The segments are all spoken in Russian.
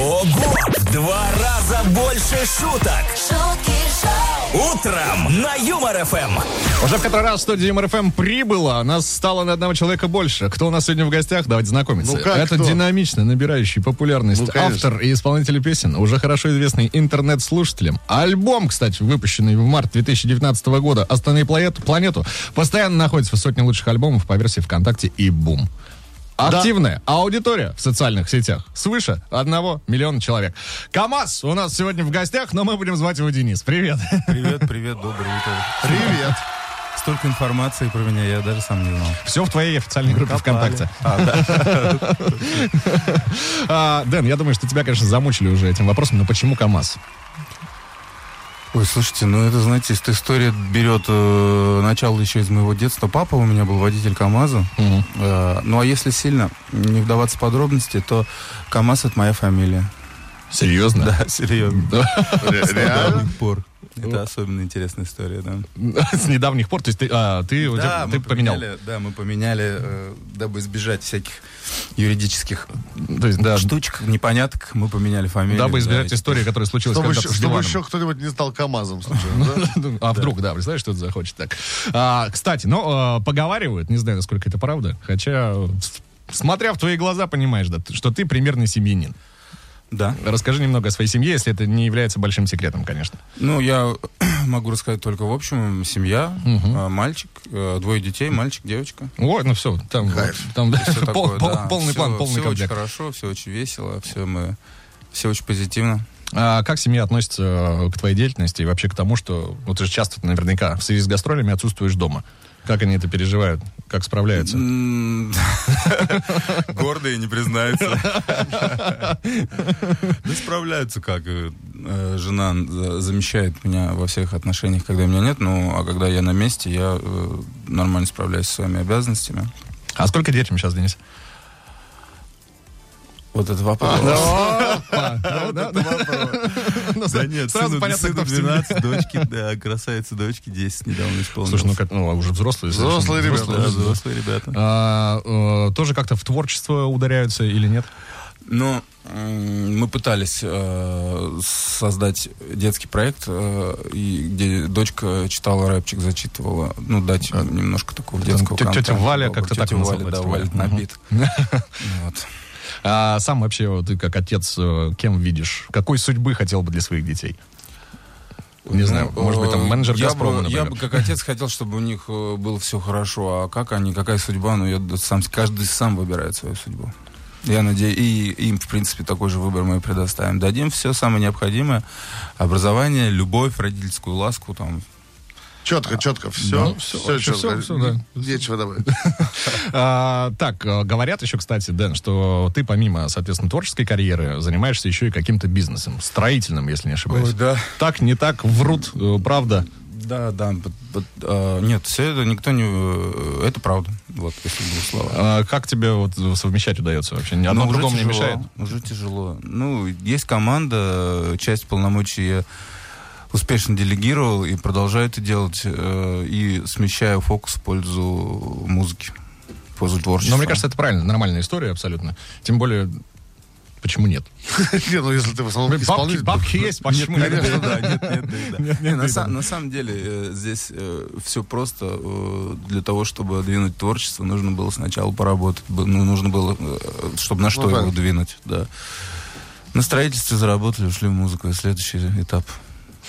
Ого! В два раза больше шуток. шутки шоу, Утром на Юмор ФМ. Уже в который раз в студии МРФМ прибыло. Нас стало на одного человека больше. Кто у нас сегодня в гостях? Давайте знакомиться. Ну как Это кто? динамичный, набирающий популярность Ну, конечно. автор и исполнитель песен, уже хорошо известный интернет-слушателям. Альбом, кстати, выпущенный в март 2019 года «Останови планету», планету, постоянно находится в сотне лучших альбомов по версии ВКонтакте и Бум. Активная аудитория в социальных сетях. Свыше одного миллиона человек. КамАЗ у нас сегодня в гостях, но мы будем звать его Денис. Привет. Привет, привет, доброе утро. Привет. Столько информации про меня, я даже сам не знал. Все в твоей официальной группе Копали. ВКонтакте. А, Дэн, я думаю, что тебя, конечно, замучили уже этим вопросом, но почему КамАЗ? Ой, слушайте, ну это, знаете, эта история берет э, начало еще из моего детства. Папа у меня был водитель КамАЗа. Э, ну а если сильно не вдаваться в подробности, то КамАЗ это моя фамилия. Серьезно? Да, серьезно. Реально? пор. Это особенно интересная история, да. С недавних пор, то есть ты, а, ты, тебя- ты поменял. поменяли, да, мы поменяли, э, дабы избежать всяких юридических То есть, да, штучек, непоняток, мы поменяли фамилию. дабы да, избежать и- истории, которая случилась Чтобы, когда-то еще, с чтобы еще кто-нибудь не стал КамАЗом, случайно, да? А вдруг, да, представляешь, что это захочет так. А, кстати, ну, а, поговаривают, не знаю, насколько это правда, хотя, смотря в твои глаза, понимаешь, да, что ты примерный семьянин. Да. Расскажи немного о своей семье, если это не является большим секретом, конечно. Ну, я могу рассказать только в общем. Семья, э, мальчик, э, двое детей, мальчик, девочка. Ой, ну все, там, там Всё пол- такое, пол- да. полный Всё- план, полный Все очень комплект. хорошо, все очень весело, все мы... Все очень позитивно. А как семья относится э, к твоей деятельности и вообще к тому, что ну, ты же часто наверняка в связи с гастролями отсутствуешь дома? Как они это переживают? Как справляются? Гордые не признаются. Да справляются как. э, э, Жена за- замещает меня во всех отношениях, когда меня нет. Ну, а когда я на месте, я э, нормально справляюсь со своими обязанностями. А сколько детям сейчас, Денис? Вот это вопрос. Да нет, сразу понятно, сыну кто в семье. 12, дочки, да, красавица дочки 10 недавно исполнилось. Слушай, ну, как, ну а уже взрослые. Взрослые ребята, взрослые ребята. А, э, тоже как-то в творчество ударяются или нет? Ну, мы пытались э, создать детский проект, э, и где дочка читала рэпчик, зачитывала, ну, дать немножко такого детского контента. Валя, как-то так Валя, да, Валя Валя. набит. Вот. А сам вообще ты как отец э, кем видишь? Какой судьбы хотел бы для своих детей? Не знаю, Ну, может быть, там э, менеджер я «Газпрома», бы, я например. бы как отец хотел, чтобы у них э, было все хорошо, а как они, какая судьба, ну, я сам, каждый сам выбирает свою судьбу. Я надеюсь, и им, в принципе, такой же выбор мы предоставим. Дадим все самое необходимое. Образование, любовь, родительскую ласку, там, Четко, четко, все. Ну, все, вообще четко. всё, всё, да. Нечего добавить. А, так, э, говорят еще, кстати, Дэн, что ты помимо, соответственно, творческой карьеры занимаешься еще и каким-то бизнесом, строительным, если не ошибаюсь. Ой, да. Так, не так, врут, э, правда. Да, да. а, нет, все это никто не... э, Это правда. Вот, если двух словах. А как тебе вот совмещать удается вообще? Ни Одно Ну, другому не мешает? Уже тяжело. Ну, есть команда, часть полномочий я успешно делегировал и продолжаю это делать. э, И смещаю фокус в пользу музыки, в пользу творчества. Но мне кажется, это правильно, нормальная история абсолютно. Тем более, почему нет? Не, ну если ты в основном Бабки, исполнитель... бабки есть, почему нет? Конечно, да, нет, нет, да. Нет, нет, на, самом деле э, здесь все просто э, для того, чтобы двинуть творчество, нужно было сначала поработать, ну, нужно было, э, чтобы на что его двинуть, да. На строительстве заработали, ушли в музыку, и следующий этап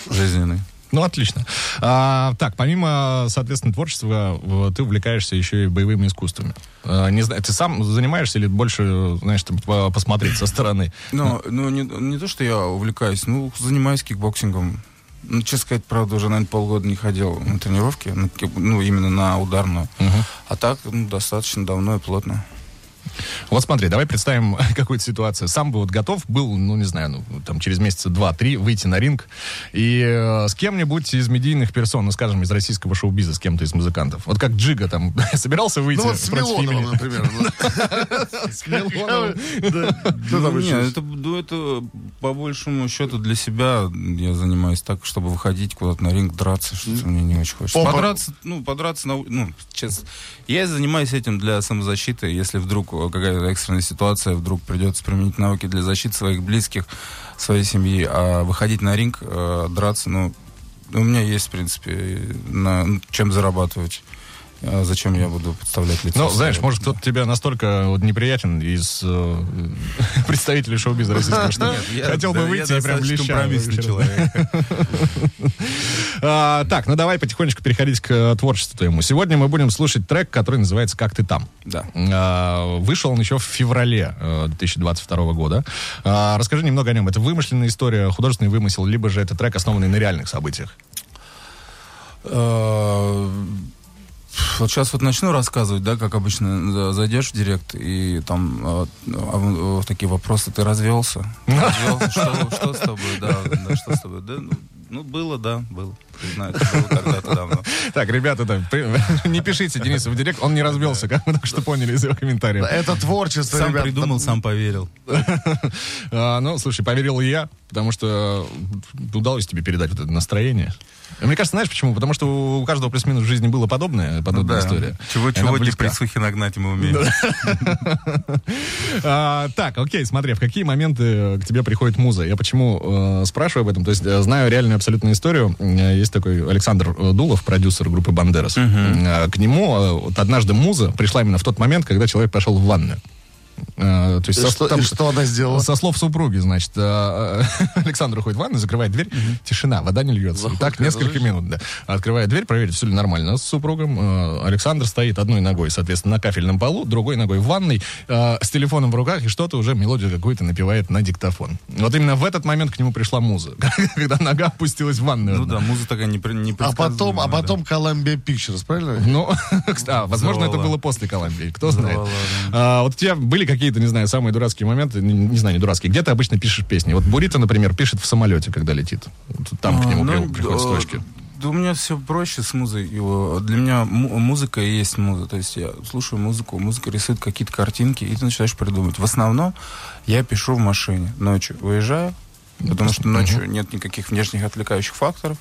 жизненный. Ну, отлично. А, так, помимо, соответственно, творчества, ты увлекаешься еще и боевыми искусствами. А, не знаю, ты сам занимаешься или больше, знаешь, там, по- посмотреть со стороны? Но, ну, не, не то, что я увлекаюсь, ну, занимаюсь кикбоксингом. Ну, честно сказать, правда, уже, наверное, полгода не ходил на тренировки, ну, именно на ударную. А так, ну, достаточно давно и плотно. Вот смотри, давай представим какую-то ситуацию. Сам бы вот готов был, ну, не знаю, ну, там, через месяца два-три выйти на ринг и э, с кем-нибудь из медийных персон, ну, скажем, из российского шоу-бизнеса, с кем-то из музыкантов. Вот как Джига там собирался выйти Ну вот с Милоновым, имени? например. С Милоновым. Ну, еще? не, это по большему счету для себя я занимаюсь так, чтобы выходить куда-то на ринг, драться, что-то мне не очень хочется. Подраться, ну, подраться, на, ну, честно. Я занимаюсь этим для самозащиты, если вдруг какая-то экстренная ситуация, вдруг придется применить навыки для защиты своих близких, своей семьи, а выходить на ринг, э, драться, ну, у меня есть, в принципе, на, чем зарабатывать. А зачем я буду подставлять лицо? Ну, знаешь, может, кто-то тебе настолько вот неприятен из э, представителей шоу-биза российского, что Нет, я- хотел бы выйти я и прям леща. человек. А, Так, ну давай потихонечку переходить к э, творчеству твоему. Сегодня мы будем слушать трек, который называется «Как ты там». Да. А, Вышел он еще в феврале э, 2022 года. А, Расскажи немного о нем. Это вымышленная история, художественный вымысел, либо же это трек, основанный на реальных событиях? Вот сейчас вот начну рассказывать, да, как обычно за- зайдешь в директ, и там э, э, такие вопросы, ты развелся? Развелся? Что, что с тобой? Да, да, что с тобой? Да, ну, ну, было, да, было. Признаю, это было когда-то давно. Так, ребята, да, при- не пишите Денису в директ, он не развелся, как мы только что поняли из его комментариев. Это творчество, Сам ребят. придумал, сам поверил. А, ну, слушай, поверил и я, потому что удалось тебе передать вот это настроение. Мне кажется, знаешь почему? Потому что у каждого плюс-минус в жизни было подобное, подобная история. Ну Чего, И она чего близка. депрессухи нагнать мы умеем. А, так, окей, смотри, в какие моменты к тебе приходит муза? Я почему э, спрашиваю об этом? То есть э, знаю реальную абсолютную историю. Э, Есть такой Александр Дулов, продюсер группы Бандерас. Э, К нему э, вот однажды муза пришла именно в тот момент, когда человек пошел в ванную. Э, То есть И со- что, там- и что она сделала? Со слов супруги, значит, э, э, Александр уходит в ванну, закрывает дверь, тишина, вода не льется. И Заходит, так несколько разреши. минут, да. Открывает дверь, проверит, все ли нормально с супругом. Александр стоит одной ногой, соответственно, на кафельном полу, другой ногой в ванной, с телефоном в руках, и что-то уже мелодию какую-то напевает на диктофон. Вот именно в этот момент к нему пришла муза, когда нога опустилась в ванную. Ну да, музыка такая непре- А потом, а непредсказуемая, да. потом Columbia Pictures, правильно? Ну, а, возможно, это Завала. было после Колумбии, кто знает. Завала, А, вот у тебя были какие-то, не знаю, самые дурацкие моменты, не, не знаю, не дурацкие, где ты обычно пишешь песни? Вот Бурита, например, пишет в самолете, когда летит. Там к А, нему ну, при- приходят да, строчки. Да у меня все проще с. Его. Для меня му- музыка и есть муза. То есть я слушаю музыку, музыка рисует какие-то картинки, и ты начинаешь придумывать. В основном я пишу в машине ночью. Уезжаю, потому что ночью нет никаких внешних отвлекающих факторов.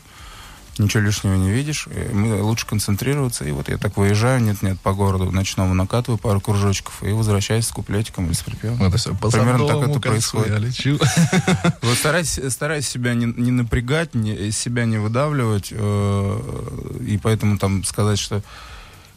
Ничего лишнего не видишь, мы лучше концентрироваться. И вот я так выезжаю, нет-нет, по городу ночному накатываю пару кружочков и возвращаюсь с куплетиком или с припевом. Вот это всё. По Примерно так это происходит. Я лечу. Вот стараюсь, стараюсь себя не, не напрягать, не, себя не выдавливать, э, и поэтому там сказать, что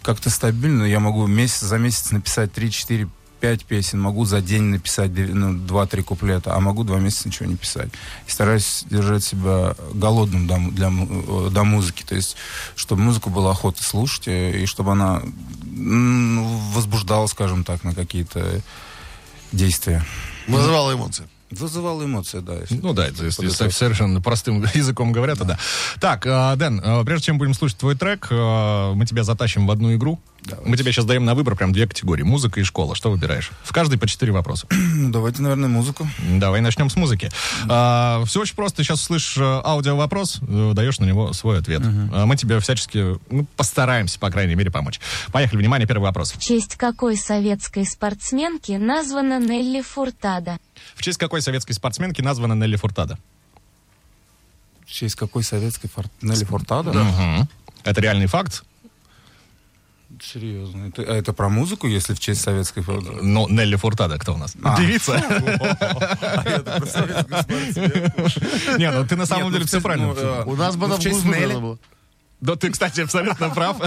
как-то стабильно я могу месяц за месяц написать 3, 4, 5 песен, могу за день написать ну, 2-3 куплета, а могу два месяца ничего не писать. И стараюсь держать себя голодным до, для, э, до музыки, то есть, чтобы музыку было охота слушать, э, и чтобы она ну, возбуждала, скажем так, на какие-то действия. Вызывала эмоции. Вызывала эмоции, да. если Ну да, это если совершенно простым языком говоря, то да. Так, э, Дэн, э, прежде чем будем слушать твой трек, э, мы тебя затащим в одну игру. Мы тебе сейчас даем на выбор прям две категории. Музыка и школа. Что выбираешь? В каждой по четыре вопроса. Ну, давайте, наверное, музыку. Давай начнем с музыки. все очень просто. Ты сейчас слышишь аудиовопрос, даешь на него свой ответ. А мы тебе всячески ну, постараемся, по крайней мере, помочь. Поехали. Внимание, первый вопрос. В честь какой советской спортсменки названа Нелли Фуртада? В честь какой советской спортсменки названа Нелли Фуртада? В честь какой советской фор... Нелли Фуртадо? Мгм. Это реальный факт. Серьезно. Это, а это про музыку, если в честь советской Фуртадо? Но Нелли Фуртада кто у нас? А. Советскую спортсменку. Не, ну ты на самом Нет, деле ну, все правильно. ну, У нас бы ну, в честь Нелли. Да ты, кстати, абсолютно прав.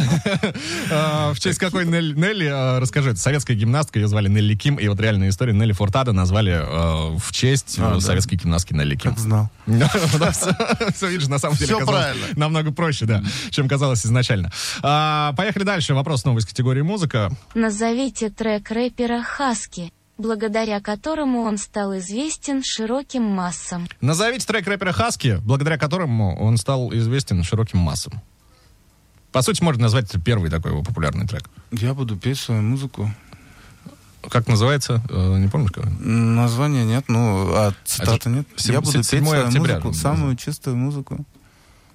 А, В честь какой Нелли, а, расскажи, это советская гимнастка, ее звали Нелли Ким, и вот реальная история Нелли Фуртада назвали а, в честь э, советской гимнастки Нелли Ким. Как знал. Все, видишь, на самом деле Всё казалось правильно. намного проще, да, чем казалось изначально. Поехали дальше. Вопрос снова из категории музыка. Назовите трек рэпера Хаски, благодаря которому он стал известен широким массам. Назовите трек рэпера Хаски, благодаря которому он стал известен широким массам. По сути, можно назвать это первый такой его популярный трек. Я буду петь свою музыку. Как называется? Э, Не помнишь? как? М, Названия нет, ну, а цитаты Это нет. сем- Я буду петь 7 свою октября. музыку, самую чистую музыку.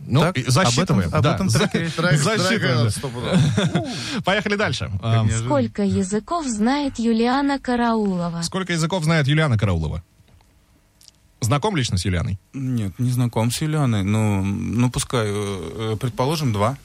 Ну, Так, и об этом- засчитываем. об да. этом. Трек, засчитываем, да. Поехали дальше. А. Сколько языков знает Юлиана Караулова? Сколько языков знает Юлиана Караулова? Знаком лично с Юлианой? Нет, не знаком с Юлианой. Ну, ну пускай, э, э, предположим, два.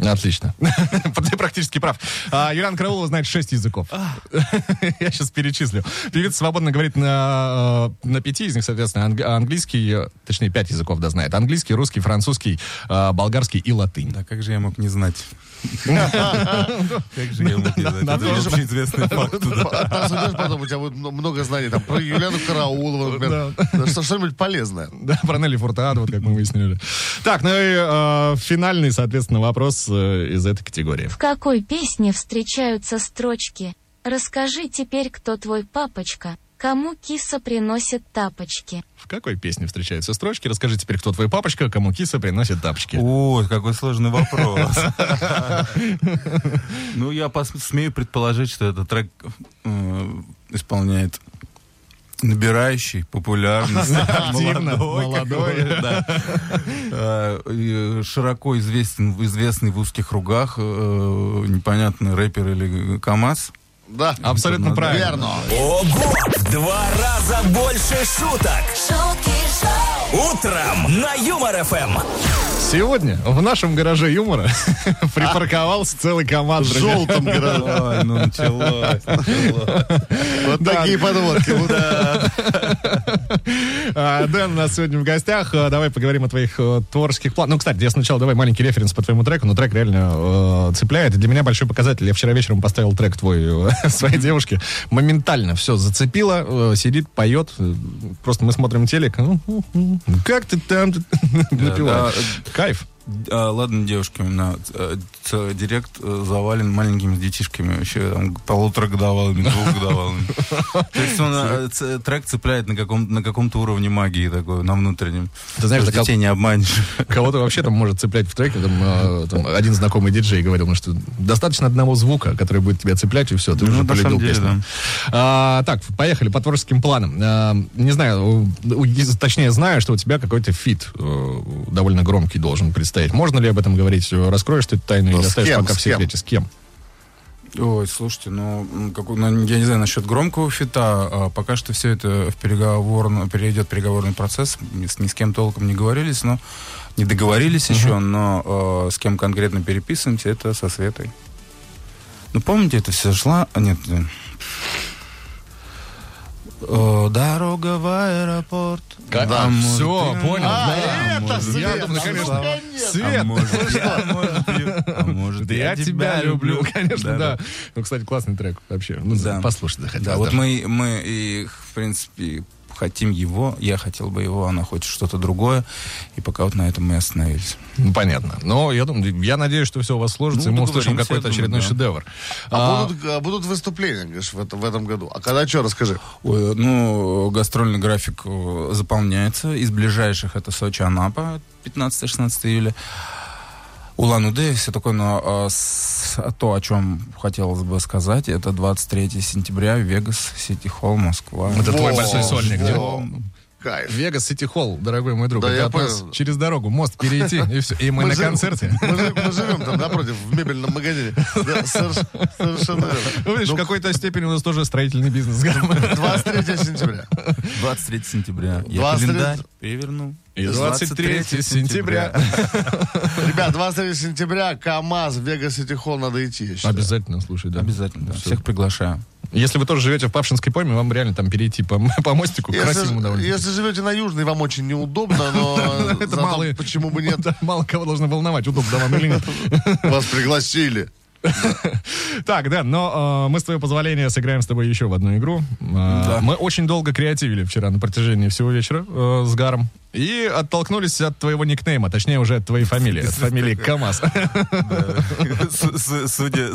Отлично. Ты практически прав. А, Юлиан Караулова знает шесть языков. Я сейчас перечислю. Певица свободно говорит на, э, на пяти из них, соответственно, анг- английский, э, точнее, пять языков, да, знает. Английский, русский, французский, э, болгарский и латынь. Да как же я мог не знать? Как же я мог не знать? надо Это же- общеизвестный факт. Посмотришь потом, у тебя будет много знаний. Там про Юлиану Караулову, например. Что- Что-нибудь полезное. Да, про Нелли Фуртаду, вот как мы выяснили. Так, ну и финальный, соответственно, вопрос из этой категории. В какой песне встречаются строчки «Расскажи теперь, кто твой папочка, кому киса приносит тапочки». В какой песне встречаются строчки? Расскажи теперь, кто твой папочка, кому киса приносит тапочки. Ой, какой сложный вопрос. Ну, я смею предположить, что этот трек э, исполняет набирающий популярность Активно, молодой, да. Э, широко известен, известный в узких кругах э, непонятный рэпер или КамАЗ. Да. Абсолютно правильно. Верно. Ого! В два раза больше шуток. Утром на Юмор ФМ. Сегодня в нашем гараже юмора припарковался целый КамАЗ. В желтом. Ой, ну началось, началось. Вот Да. такие подводки. Вот, А, Дэн у нас сегодня в гостях. А, Давай поговорим о твоих э, творческих планах. Ну, кстати, я сначала давай маленький референс по твоему треку, но трек реально э, цепляет. И для меня большой показатель. Я вчера вечером поставил трек твой э, своей девушке. Моментально все зацепило. э, Сидит, поет. Просто мы смотрим телек. Ну, Как ты там да. Кайф. А, ладно, девушки, у меня э, директ э, завален маленькими детишками, вообще там, полуторагодовалыми, двухгодовалыми. То есть он, э, трек цепляет на, каком, на каком-то уровне магии такой, на внутреннем. Ты знаешь, детей не обманешь. Кого-то вообще там может цеплять в треке. Там, один знакомый диджей говорил, что достаточно одного звука, который будет тебя цеплять, и все, ты Ну, уже полюбил песню. А, так, поехали по творческим планам. Не знаю, точнее знаю, что у тебя какой-то фит довольно громкий должен предстоять. Можно ли об этом говорить? Раскроешь ты эту тайну Ну, или оставишь пока в с кем? секрете? С кем? Ой, слушайте, ну, м, какой- ну, я не знаю насчет громкого фита, а пока что все это в переговорно, перейдет переговорный процесс, ни с, ни с кем толком не говорились, но не договорились еще, но э, с кем конкретно переписываемся, это со Светой. Ну, помните, это все шла... А, нет, дорога в аэропорт. Да, А все, ты- понял. А, да. это Я Свет, думаю, ну, конечно. Свет. А может, я, может, я- а может, Да я тебя люблю, конечно, да. Ну, кстати, классный трек вообще. Ну, Да. послушай, захотелось Да, вот мы, мы и, в принципе, хотим его, я хотел бы его, она хочет что-то другое, и пока вот на этом мы и остановились. Ну, понятно. Но я думаю, я надеюсь, что все у вас сложится, Ну, и мы услышим какой-то очередной да. шедевр. А А, будут, а будут выступления, говоришь, в этом, в этом году. А когда что, расскажи. Ой, ну, гастрольный график э, заполняется. Из ближайших это Сочи, Анапа, 15-16 июля. Улан-Удэ, все такое, но с- то, о чем хотелось бы сказать, это 23 сентября, Вегас, Сити Холл, Москва. Это твой Во, большой сольник, да? Кайф. Вегас Сити Холл, дорогой мой друг. Да, это я понял. через дорогу, мост перейти, и все. И мы, на жи- концерте. Мы, мы живем там напротив, в мебельном магазине. Да, соверш- совершенно верно. Ну, видишь, в какой-то степени у нас тоже строительный бизнес. 23 сентября. 23 сентября. Я 23 календарь перевернул. И 23 сентября. Ребят, 23 сентября, КамАЗ, Вегас Сити Холл надо идти. Обязательно, слушай, да. Обязательно, да. Всех приглашаю. Если вы тоже живете в Павшинской пойме, вам реально там перейти по, по мостику красивому Если, довольно. если живете на Южной, вам очень неудобно, но Это мало, почему бы нет, мало кого должно волновать, удобно вам или нет. вас пригласили. Так, да, но э, мы с твоего позволения сыграем с тобой еще в одну игру. Э, Да. Мы очень долго креативили вчера на протяжении всего вечера э, с Гаром. И оттолкнулись от твоего никнейма, точнее уже от твоей фамилии, от фамилии КамАЗ.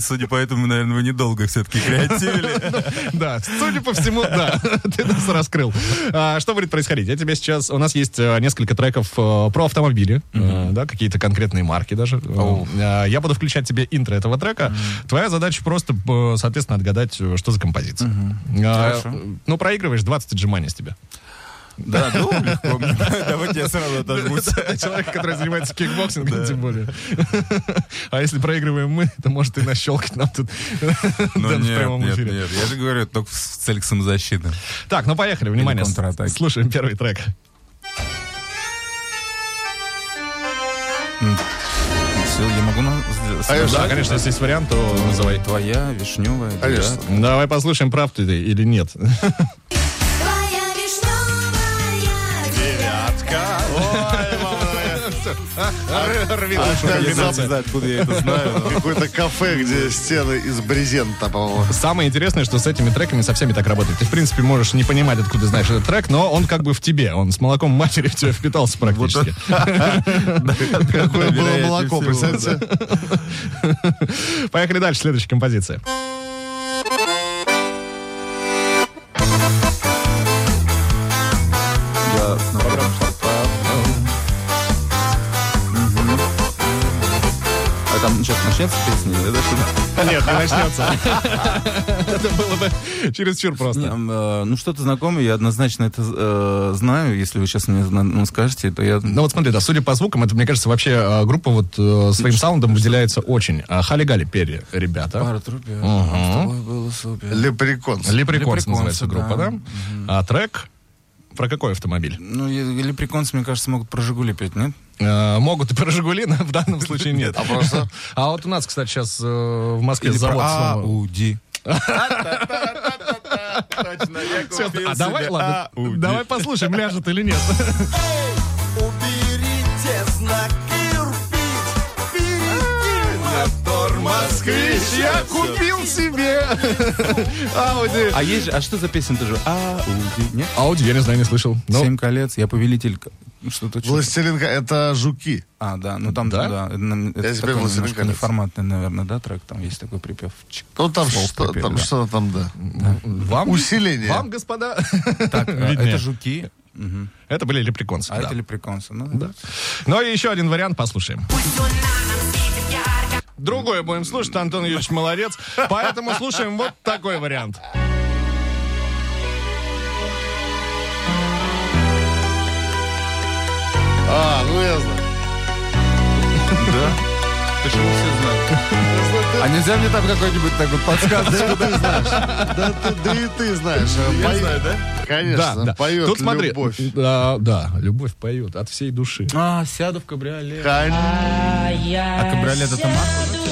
Судя, по этому, наверное, вы недолго все-таки креативили. Да, судя по всему, да, ты нас раскрыл. А, Что будет происходить? Я тебе сейчас... У нас есть э, несколько треков э, про автомобили, э, да, какие-то конкретные марки даже. Я буду включать тебе интро этого трека. Твоя задача просто, соответственно, отгадать, что за композиция. Ну, проигрываешь 20 отжиманий с тебя. Да, ну, легко. Давайте я сразу отожмусь. Человек, который занимается кикбоксингом, тем более. А если проигрываем мы, то может и нащелкать нам тут Ну в прямом эфире. нет. Я же говорю, только в целях самозащиты. Так, ну поехали, внимание. Слушаем первый трек. Все, я могу... на- Конечно. Да, конечно, если есть вариант, то называй. Твоя, вишневая. Конечно. Давай послушаем, прав ты или нет. Откуда я это знаю. но- Какое-то кафе, где стены из брезента, по-моему. Самое интересное, что с этими треками со всеми так работает. Ты, в принципе, можешь не понимать, откуда знаешь этот трек, но он как бы в тебе. Он с молоком матери в тебя впитался практически. Какое было молоко, всего, представьте? Поехали дальше, следующая композиция. Начнется песня? это что-то? Нет, не начнется. Это было бы чересчур просто. Э, Ну, что-то знакомое, я однозначно это э, знаю. Если вы сейчас мне ну, скажете, то я... Ну вот смотри, да, судя по звукам, это, мне кажется, вообще э, группа вот своим саундом выделяется очень. А Хали-Гали пели ребята. Пара супер. Лепреконс. Лепреконс называется группа, да. А трек про какой автомобиль? Ну, лепреконцы, мне кажется, могут про Жигули петь, нет? Э, Могут и про Жигули, но в данном случае нет. А просто? А вот у нас, кстати, сейчас в Москве Или завод про Ауди. А давай, ладно, давай послушаем, ляжет или нет. Уберите знак москвич. Я купил себе Ауди. А есть же, а что за песня тоже? Ауди, нет? Ауди, я не знаю, не слышал. Семь колец, я повелитель... Что-то... что-то. Властелинка, это жуки. А, да, ну там, Да? да, это, это Я себе такой «Властелин немножко колец». неформатный, наверное, да, трек, там есть такой припев. Чик. Ну, там что- припев, там да. что-то там, да. вам, Усиление. Вам, господа, Так, виднее. это жуки. Это были лепреконцы. а да. это лепреконцы. Ну, Да. Ну и еще один вариант послушаем. Другой будем слушать, Антон Юрьевич молодец. Поэтому слушаем вот такой вариант. А, ну я знаю. Да? Почему все знают? А нельзя мне там какой-нибудь так вот подсказочку? Ты знаешь. Да ты- да и ты знаешь. Я Пой- знаю, да? Конечно, поет Тут смотри, любовь. Да, да, любовь поет от всей души. А, сяду в кабриолет. Конечно. А кабриолет это марка?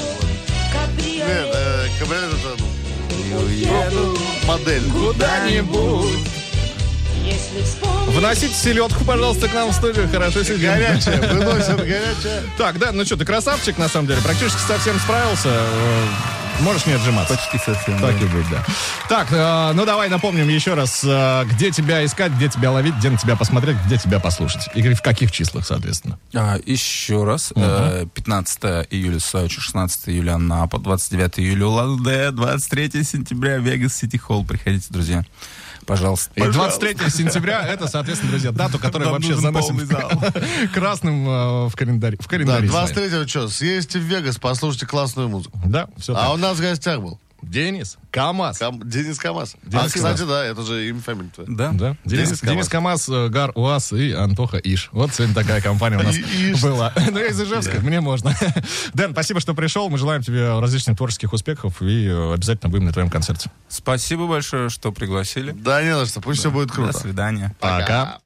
Нет, э, кабриолет это ну, модель. Куда-нибудь. Вносите селедку, пожалуйста, к нам в студию. Хорошо сидим. Горячая, выносят горячая. Так, да, ну что, ты красавчик, на самом деле. Практически совсем справился. Можешь не отжиматься. Почти совсем. Так да. и быть, да. Так, э, ну давай напомним еще раз, э, где тебя искать, где тебя ловить, где на тебя посмотреть, где тебя послушать. И в каких числах, соответственно. А, еще раз. э, 15 июля Сочи, 16 июля Анапа, 29 июля Улан-Удэ, 23 сентября Вегас Сити Холл. Приходите, друзья. Пожалуйста. И 23 сентября это, соответственно, друзья, дата, которую Нам вообще заносим красным э, в календарь. В Да, календаре. своем. 23-го что, съездите в Вегас, послушайте классную музыку. Да, все А у нас в гостях был Денис, КамАЗ. Кам- Денис Камаз. Денис а, кстати, Камаз. да, это же имя фамилия твоя. Да? Да. Денис, Денис Денис КамАЗ, э, Гар УАЗ и Антоха Иш. Вот сегодня такая компания у нас была. Ну, я из Ижевска, мне можно. Дэн, спасибо, что пришел. Мы желаем тебе различных творческих успехов и э, обязательно будем на твоем концерте. Спасибо большое, что пригласили. Да не за что, пусть все будет До круто. свидания. Пока.